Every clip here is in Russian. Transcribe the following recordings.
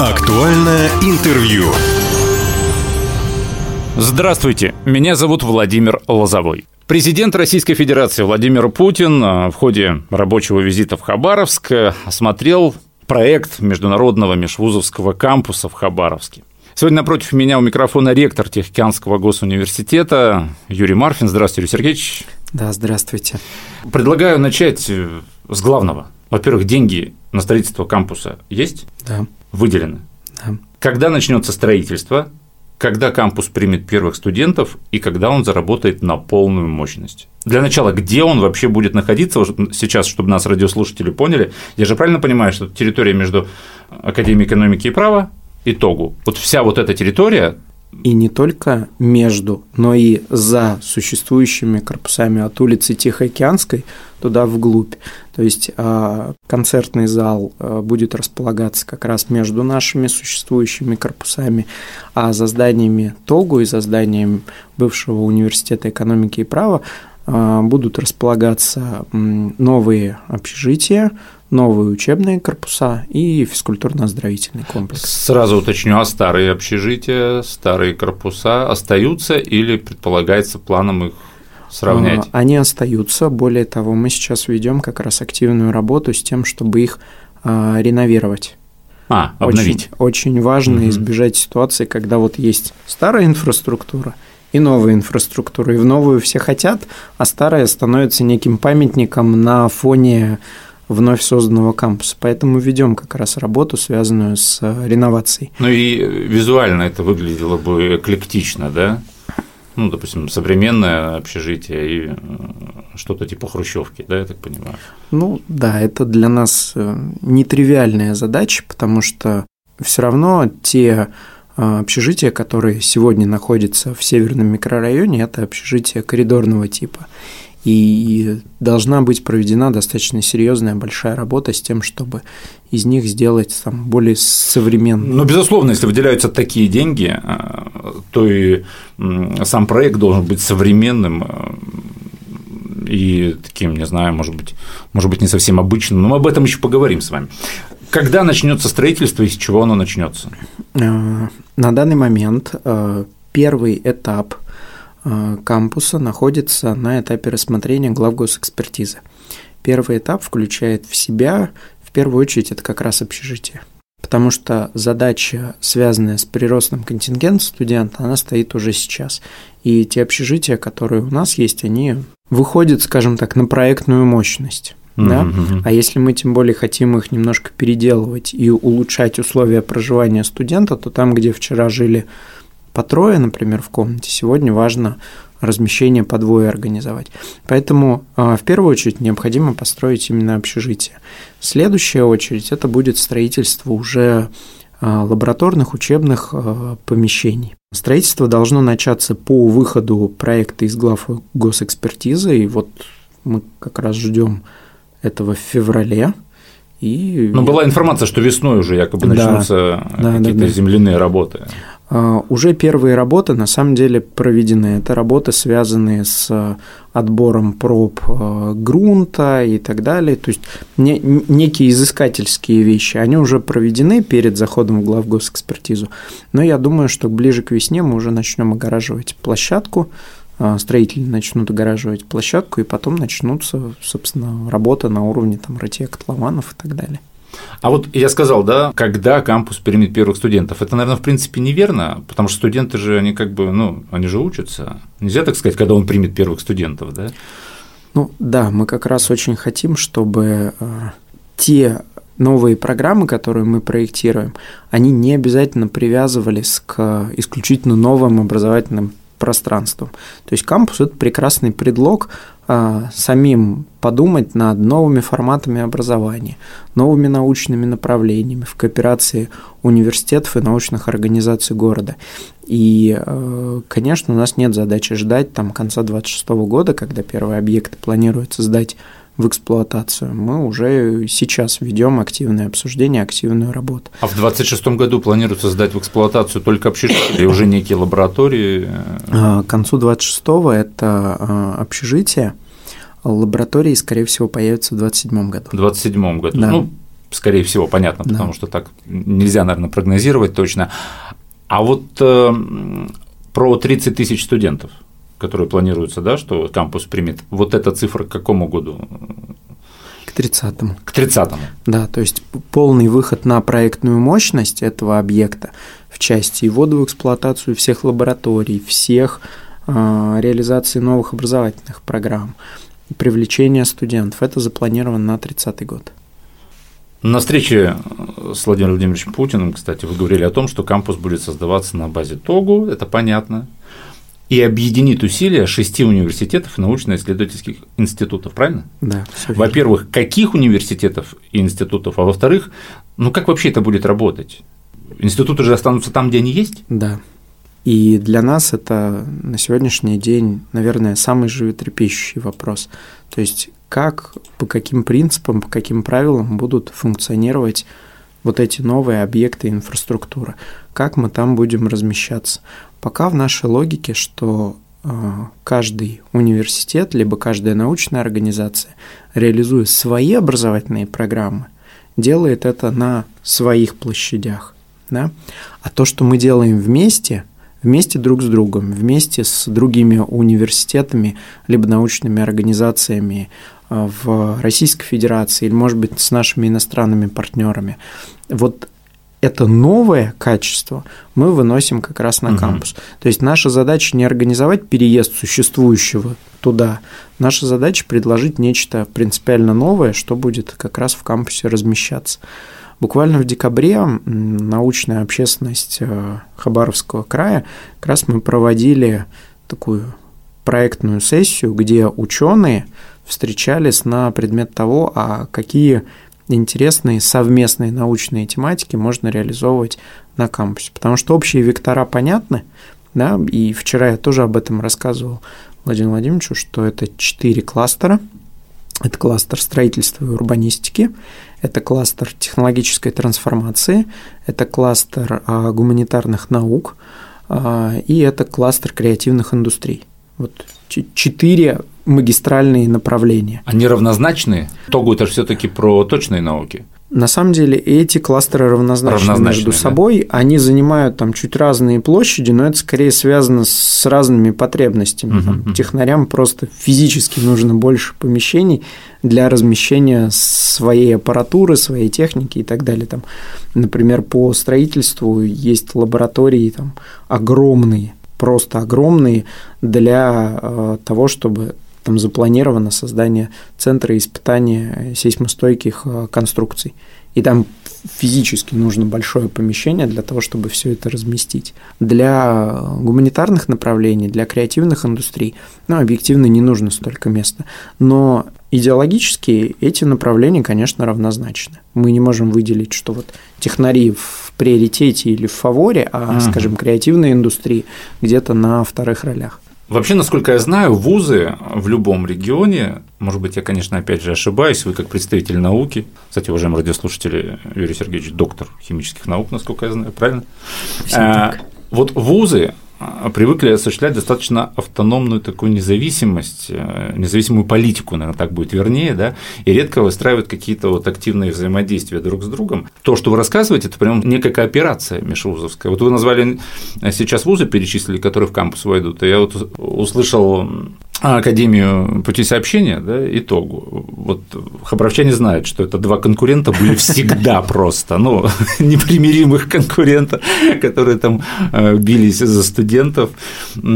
Актуальное интервью. Здравствуйте, меня зовут Владимир Лозовой. Президент Российской Федерации Владимир Путин а, в ходе рабочего визита в Хабаровск осмотрел проект международного межвузовского кампуса в Хабаровске. Сегодня напротив меня у микрофона ректор Технического госуниверситета Юрий Марфин. Здравствуйте, Юрий Сергеевич. Да, здравствуйте. Предлагаю начать э, с главного. Во-первых, деньги на строительство кампуса есть? Да. Выделены? Да. Когда начнется строительство? Когда кампус примет первых студентов и когда он заработает на полную мощность? Для начала, где он вообще будет находиться сейчас, чтобы нас радиослушатели поняли? Я же правильно понимаю, что территория между Академией экономики и права и ТОГУ, вот вся вот эта территория, и не только между, но и за существующими корпусами от улицы Тихоокеанской туда вглубь. То есть а, концертный зал а, будет располагаться как раз между нашими существующими корпусами, а за зданиями ТОГУ и за зданием бывшего университета экономики и права а, будут располагаться новые общежития, новые учебные корпуса и физкультурно-оздоровительный комплекс. Сразу уточню, а старые общежития, старые корпуса остаются или предполагается планом их сравнять? А, они остаются. Более того, мы сейчас ведем как раз активную работу с тем, чтобы их а, реновировать. А, обновить. Очень, очень важно угу. избежать ситуации, когда вот есть старая инфраструктура и новая инфраструктура, и в новую все хотят, а старая становится неким памятником на фоне вновь созданного кампуса. Поэтому ведем как раз работу, связанную с э, реновацией. Ну и визуально это выглядело бы эклектично, да? Ну, допустим, современное общежитие и э, что-то типа хрущевки, да, я так понимаю? Ну да, это для нас э, нетривиальная задача, потому что все равно те общежития, которые сегодня находятся в северном микрорайоне, это общежития коридорного типа и должна быть проведена достаточно серьезная большая работа с тем, чтобы из них сделать там более современные. Ну, безусловно, если выделяются такие деньги, а, то и сам проект должен быть современным а, и таким, не знаю, может быть, может быть, не совсем обычным, но мы об этом еще поговорим с вами. Когда начнется строительство и с чего оно начнется? А, на данный момент первый этап – Э, кампуса находится на этапе рассмотрения глав госэкспертизы. Первый этап включает в себя, в первую очередь, это как раз общежитие. Потому что задача, связанная с приростом контингента студента, она стоит уже сейчас. И те общежития, которые у нас есть, они выходят, скажем так, на проектную мощность. Да? Mm-hmm. А если мы тем более хотим их немножко переделывать и улучшать условия проживания студента, то там, где вчера жили по трое, например, в комнате, сегодня важно размещение по двое организовать. Поэтому а, в первую очередь необходимо построить именно общежитие. Следующая очередь это будет строительство уже а, лабораторных учебных а, помещений. Строительство должно начаться по выходу проекта из глав госэкспертизы, и вот мы как раз ждем этого в феврале. И Но была информация, что весной уже якобы начнутся да, какие-то да, да. земляные работы. А, уже первые работы на самом деле проведены. Это работы, связанные с отбором проб а, грунта и так далее. То есть не, некие изыскательские вещи, они уже проведены перед заходом в главгосэкспертизу. Но я думаю, что ближе к весне мы уже начнем огораживать площадку, а, строители начнут огораживать площадку, и потом начнутся, собственно, работа на уровне там, рытья котлованов и так далее. А вот я сказал, да, когда кампус примет первых студентов. Это, наверное, в принципе неверно, потому что студенты же, они как бы, ну, они же учатся. Нельзя так сказать, когда он примет первых студентов, да? Ну да, мы как раз очень хотим, чтобы э, те новые программы, которые мы проектируем, они не обязательно привязывались к исключительно новым образовательным пространством. То есть кампус – это прекрасный предлог а, самим подумать над новыми форматами образования, новыми научными направлениями в кооперации университетов и научных организаций города. И, а, конечно, у нас нет задачи ждать там, конца 2026 года, когда первые объекты планируется сдать в эксплуатацию. Мы уже сейчас ведем активное обсуждение, активную работу. А в 2026 году планируется сдать в эксплуатацию только общежитие или уже некие лаборатории? А, к концу 2026 это а, общежитие, лаборатории, скорее всего, появятся в 2027 году. В 2027 году. Да. Ну, скорее всего, понятно, да. потому что так нельзя, наверное, прогнозировать точно. А вот э, про 30 тысяч студентов, которые планируются, да, что кампус примет, вот эта цифра к какому году? К 30-му. К 30-му. Да, то есть полный выход на проектную мощность этого объекта в части ввода в эксплуатацию всех лабораторий, всех э, реализации новых образовательных программ, привлечения студентов. Это запланировано на 30-й год. На встрече с Владимиром Владимировичем Путиным, кстати, вы говорили о том, что кампус будет создаваться на базе ТОГУ, это понятно, и объединит усилия шести университетов и научно-исследовательских институтов, правильно? Да. Во-первых, каких университетов и институтов, а во-вторых, ну как вообще это будет работать? Институты же останутся там, где они есть? Да. И для нас это на сегодняшний день, наверное, самый животрепещущий вопрос. То есть как, по каким принципам, по каким правилам будут функционировать вот эти новые объекты инфраструктуры, как мы там будем размещаться. Пока в нашей логике, что э, каждый университет, либо каждая научная организация, реализуя свои образовательные программы, делает это на своих площадях. Да? А то, что мы делаем вместе, вместе друг с другом, вместе с другими университетами, либо научными организациями в Российской Федерации, или, может быть, с нашими иностранными партнерами. Вот это новое качество мы выносим как раз на угу. кампус. То есть наша задача не организовать переезд существующего туда. Наша задача предложить нечто принципиально новое, что будет как раз в кампусе размещаться. Буквально в декабре научная общественность э, Хабаровского края как раз мы проводили такую проектную сессию, где ученые встречались на предмет того, а какие интересные совместные научные тематики можно реализовывать на кампусе. Потому что общие вектора понятны, да, и вчера я тоже об этом рассказывал Владимиру Владимировичу, что это четыре кластера. Это кластер строительства и урбанистики, это кластер технологической трансформации, это кластер а, гуманитарных наук а, и это кластер креативных индустрий. Вот четыре магистральные направления. Они равнозначные? Тогу это же все-таки про точные науки. На самом деле эти кластеры равнозначны, равнозначны между да? собой, они занимают там чуть разные площади, но это скорее связано с разными потребностями. Угу, там, Технарям просто физически нужно больше помещений для размещения своей аппаратуры, своей техники и так далее. Там, например, по строительству есть лаборатории там, огромные, просто огромные для э, того, чтобы там запланировано создание центра испытания сейсмостойких э, конструкций. И там физически нужно большое помещение для того, чтобы все это разместить. Для гуманитарных направлений, для креативных индустрий, ну, объективно не нужно столько места. Но идеологически эти направления, конечно, равнозначны. Мы не можем выделить, что вот технари в приоритете или в фаворе, а, uh-huh. скажем, креативные индустрии где-то на вторых ролях. Вообще, насколько я знаю, вузы в любом регионе, может быть, я, конечно, опять же ошибаюсь, вы как представитель науки, кстати, уважаемые радиослушатели, Юрий Сергеевич доктор химических наук, насколько я знаю, правильно? А, вот вузы привыкли осуществлять достаточно автономную такую независимость, э, независимую политику, наверное, так будет вернее, да, и редко выстраивают какие-то вот активные взаимодействия друг с другом. То, что вы рассказываете, это прям некая кооперация межвузовская. Вот вы назвали сейчас вузы, перечислили, которые в кампус войдут, и я вот услышал Академию пути сообщения, да, итогу. Вот хабаровчане знают, что это два конкурента были всегда просто, ну, непримиримых конкурента, которые там э, бились за студентов,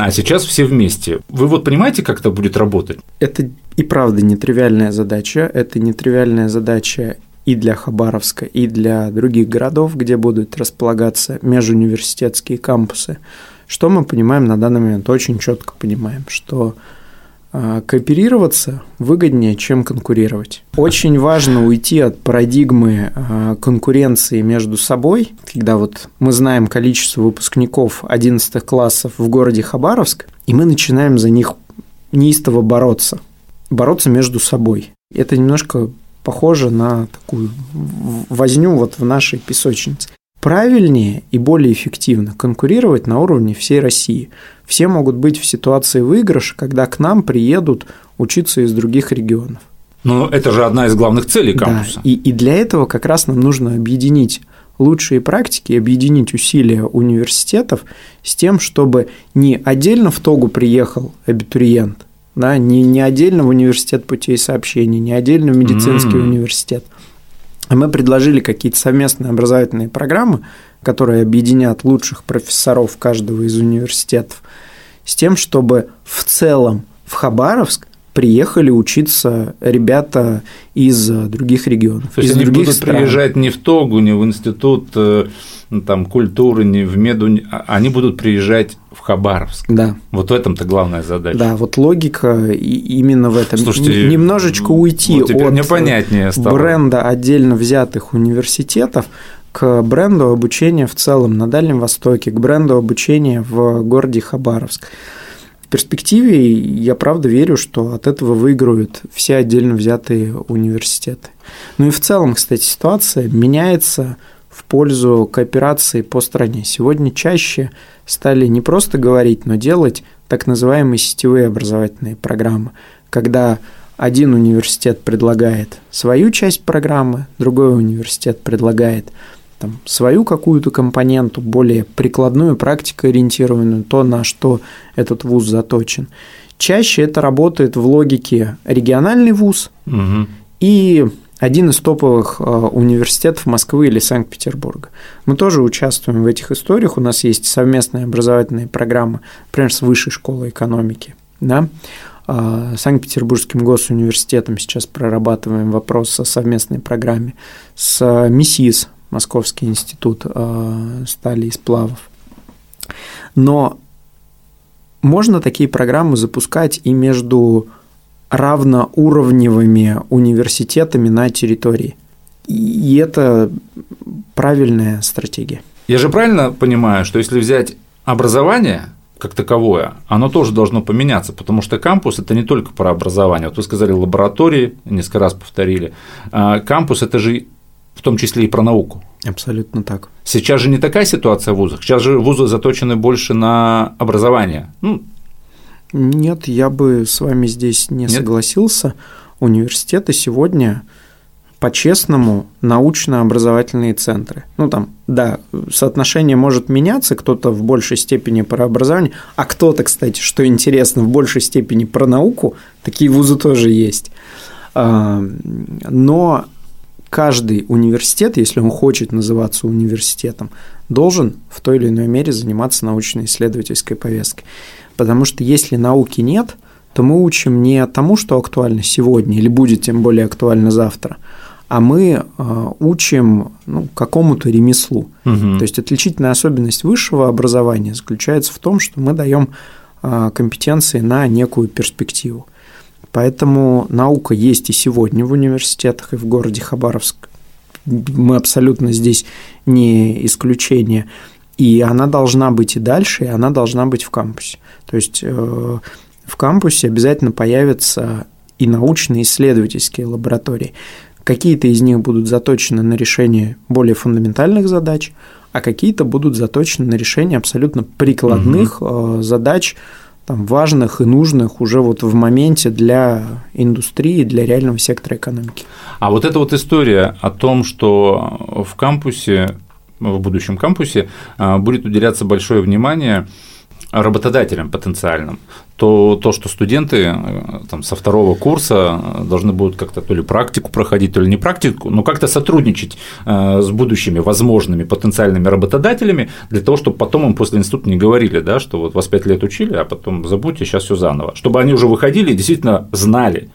а сейчас все вместе. Вы вот понимаете, как это будет работать? Это и правда нетривиальная задача, это нетривиальная задача и для Хабаровска, и для других городов, где будут располагаться межуниверситетские кампусы. Что мы понимаем на данный момент? Очень четко понимаем, что а, кооперироваться выгоднее, чем конкурировать. Очень важно уйти от парадигмы а, конкуренции между собой, когда вот мы знаем количество выпускников 11 классов в городе Хабаровск, и мы начинаем за них неистово бороться. Бороться между собой. Это немножко похоже на такую возню вот в нашей песочнице правильнее и более эффективно конкурировать на уровне всей России. Все могут быть в ситуации выигрыша, когда к нам приедут учиться из других регионов. Но это же одна из главных целей кампуса. Да, и, и для этого как раз нам нужно объединить лучшие практики, объединить усилия университетов с тем, чтобы не отдельно в Тогу приехал абитуриент, да, не, не отдельно в университет путей сообщений, не отдельно в медицинский mm. университет. А мы предложили какие-то совместные образовательные программы, которые объединят лучших профессоров каждого из университетов, с тем, чтобы в целом в Хабаровск приехали учиться ребята из других регионов. То есть из они других будут стран. приезжать не в Тогу, не в институт э, там, культуры, не в Меду, а они будут приезжать в Хабаровск. Да. Вот в этом-то главная задача. Да, вот логика именно в этом. Слушайте, немножечко уйти вот от мне понятнее стало. бренда отдельно взятых университетов к бренду обучения в целом на Дальнем Востоке, к бренду обучения в городе Хабаровск. В перспективе я правда верю, что от этого выиграют все отдельно взятые университеты. Ну и в целом, кстати, ситуация меняется в пользу кооперации по стране. Сегодня чаще стали не просто говорить, но делать так называемые сетевые образовательные программы, когда один университет предлагает свою часть программы, другой университет предлагает там, свою какую-то компоненту, более прикладную, практикоориентированную, то, на что этот вуз заточен. Чаще это работает в логике региональный вуз угу. и один из топовых университетов Москвы или Санкт-Петербурга. Мы тоже участвуем в этих историях. У нас есть совместные образовательные программы, например, с Высшей школой экономики. Да? Санкт-Петербургским госуниверситетом сейчас прорабатываем вопрос о совместной программе. С МИСИС Московский институт э, стали и сплавов. Но можно такие программы запускать и между равноуровневыми университетами на территории. И это правильная стратегия. Я же правильно понимаю, что если взять образование как таковое, оно тоже должно поменяться, потому что кампус – это не только про образование. Вот вы сказали лаборатории, несколько раз повторили. А кампус – это же в том числе и про науку. Абсолютно так. Сейчас же не такая ситуация в вузах. Сейчас же вузы заточены больше на образование. Ну, Нет, я бы с вами здесь не Нет? согласился. Университеты сегодня по-честному научно-образовательные центры. Ну, там, да, соотношение может меняться, кто-то в большей степени про образование, а кто-то, кстати, что интересно, в большей степени про науку, такие вузы тоже есть. А, но каждый университет, если он хочет называться университетом, должен в той или иной мере заниматься научно-исследовательской повесткой. Потому что если науки нет, то мы учим не тому, что актуально сегодня или будет тем более актуально завтра, а мы э, учим ну, какому-то ремеслу. Угу. То есть отличительная особенность высшего образования заключается в том, что мы даем э, компетенции на некую перспективу. Поэтому наука есть и сегодня в университетах, и в городе Хабаровск. Мы абсолютно здесь не исключение. И она должна быть и дальше, и она должна быть в кампусе. То есть э, в кампусе обязательно появятся и научные исследовательские лаборатории. Какие-то из них будут заточены на решение более фундаментальных задач, а какие-то будут заточены на решение абсолютно прикладных угу. задач, там, важных и нужных уже вот в моменте для индустрии, для реального сектора экономики. А вот эта вот история о том, что в кампусе, в будущем кампусе а, будет уделяться большое внимание работодателям потенциальным, то то, что студенты э, там, со второго курса должны будут как-то то ли практику проходить, то ли не практику, но как-то сотрудничать э, с будущими возможными потенциальными работодателями для того, чтобы потом им после института не говорили, да, что вот вас пять лет учили, а потом забудьте, сейчас все заново. Чтобы они уже выходили и действительно знали,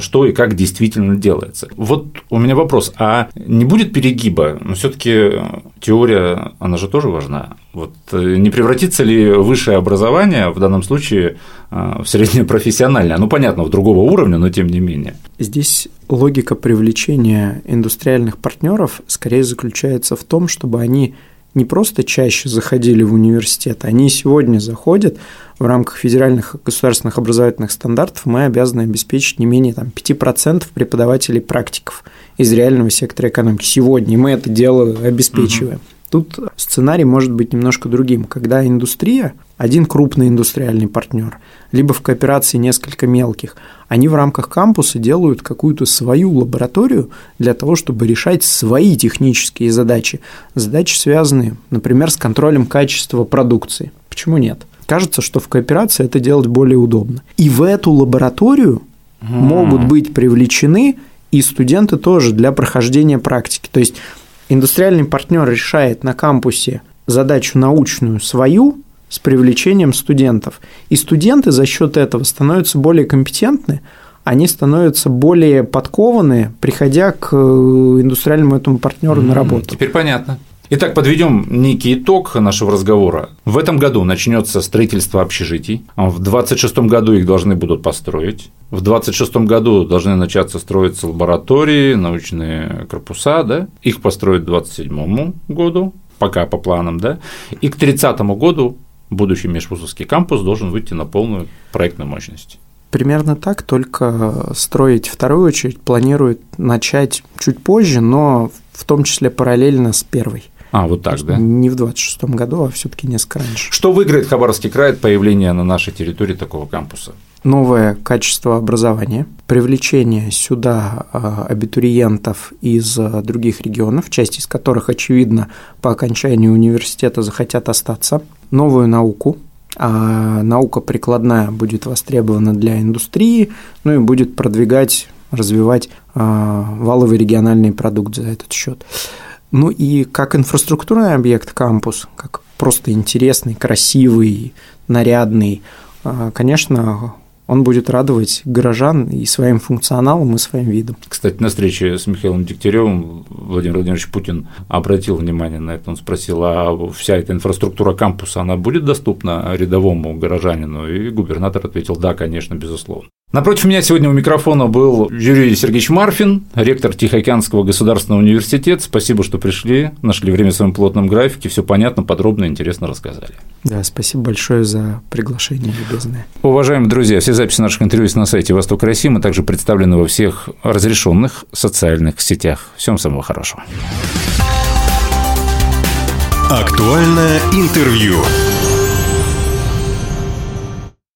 что и как действительно делается. Вот у меня вопрос, а не будет перегиба? Но все таки теория, она же тоже важна. Вот э, не превратится ли высшее образование в данном случае а, в среднее профессиональное? Ну, понятно, в другого уровня, но тем не менее. Здесь логика привлечения индустриальных партнеров скорее заключается в том, чтобы они не просто чаще заходили в университет, они сегодня заходят в рамках федеральных государственных образовательных стандартов, мы обязаны обеспечить не менее там, 5% преподавателей практиков из реального сектора экономики сегодня, мы это дело обеспечиваем. Угу. Тут сценарий может быть немножко другим, когда индустрия, один крупный индустриальный партнер, либо в кооперации несколько мелких, они в рамках кампуса делают какую-то свою лабораторию для того, чтобы решать свои технические задачи. Задачи связанные, например, с контролем качества продукции. Почему нет? Кажется, что в кооперации это делать более удобно. И в эту лабораторию могут быть привлечены и студенты тоже для прохождения практики. То есть индустриальный партнер решает на кампусе задачу научную свою с привлечением студентов. И студенты за счет этого становятся более компетентны, они становятся более подкованы, приходя к э, индустриальному этому партнеру на работу. Теперь понятно. Итак, подведем некий итог нашего разговора. В этом году начнется строительство общежитий. В 2026 году их должны будут построить. В 2026 году должны начаться строиться лаборатории, научные корпуса. Да? Их построят к 2027 году, пока по планам. Да? И к 2030 году будущий межвузовский кампус должен выйти на полную проектную мощность. Примерно так, только строить вторую очередь планирует начать чуть позже, но в том числе параллельно с первой. А, вот так, да? Не в 26 году, а все таки несколько раньше. Что выиграет Хабаровский край от появления на нашей территории такого кампуса? Новое качество образования, привлечение сюда а, абитуриентов из а, других регионов, часть из которых, очевидно, по окончании университета захотят остаться, новую науку, а наука прикладная будет востребована для индустрии, ну и будет продвигать, развивать а, валовый региональный продукт за этот счет. Ну и как инфраструктурный объект кампус, как просто интересный, красивый, нарядный, а, конечно, он будет радовать горожан и своим функционалом, и своим видом. Кстати, на встрече с Михаилом Дегтяревым Владимир Владимирович Путин обратил внимание на это. Он спросил, а вся эта инфраструктура кампуса, она будет доступна рядовому горожанину? И губернатор ответил, да, конечно, безусловно. Напротив меня сегодня у микрофона был Юрий Сергеевич Марфин, ректор Тихоокеанского государственного университета. Спасибо, что пришли, нашли время в своем плотном графике, все понятно, подробно и интересно рассказали. Да, спасибо большое за приглашение любезное. Уважаемые друзья, все записи наших интервью есть на сайте Восток России, мы также представлены во всех разрешенных социальных сетях. Всем самого хорошего. Актуальное интервью.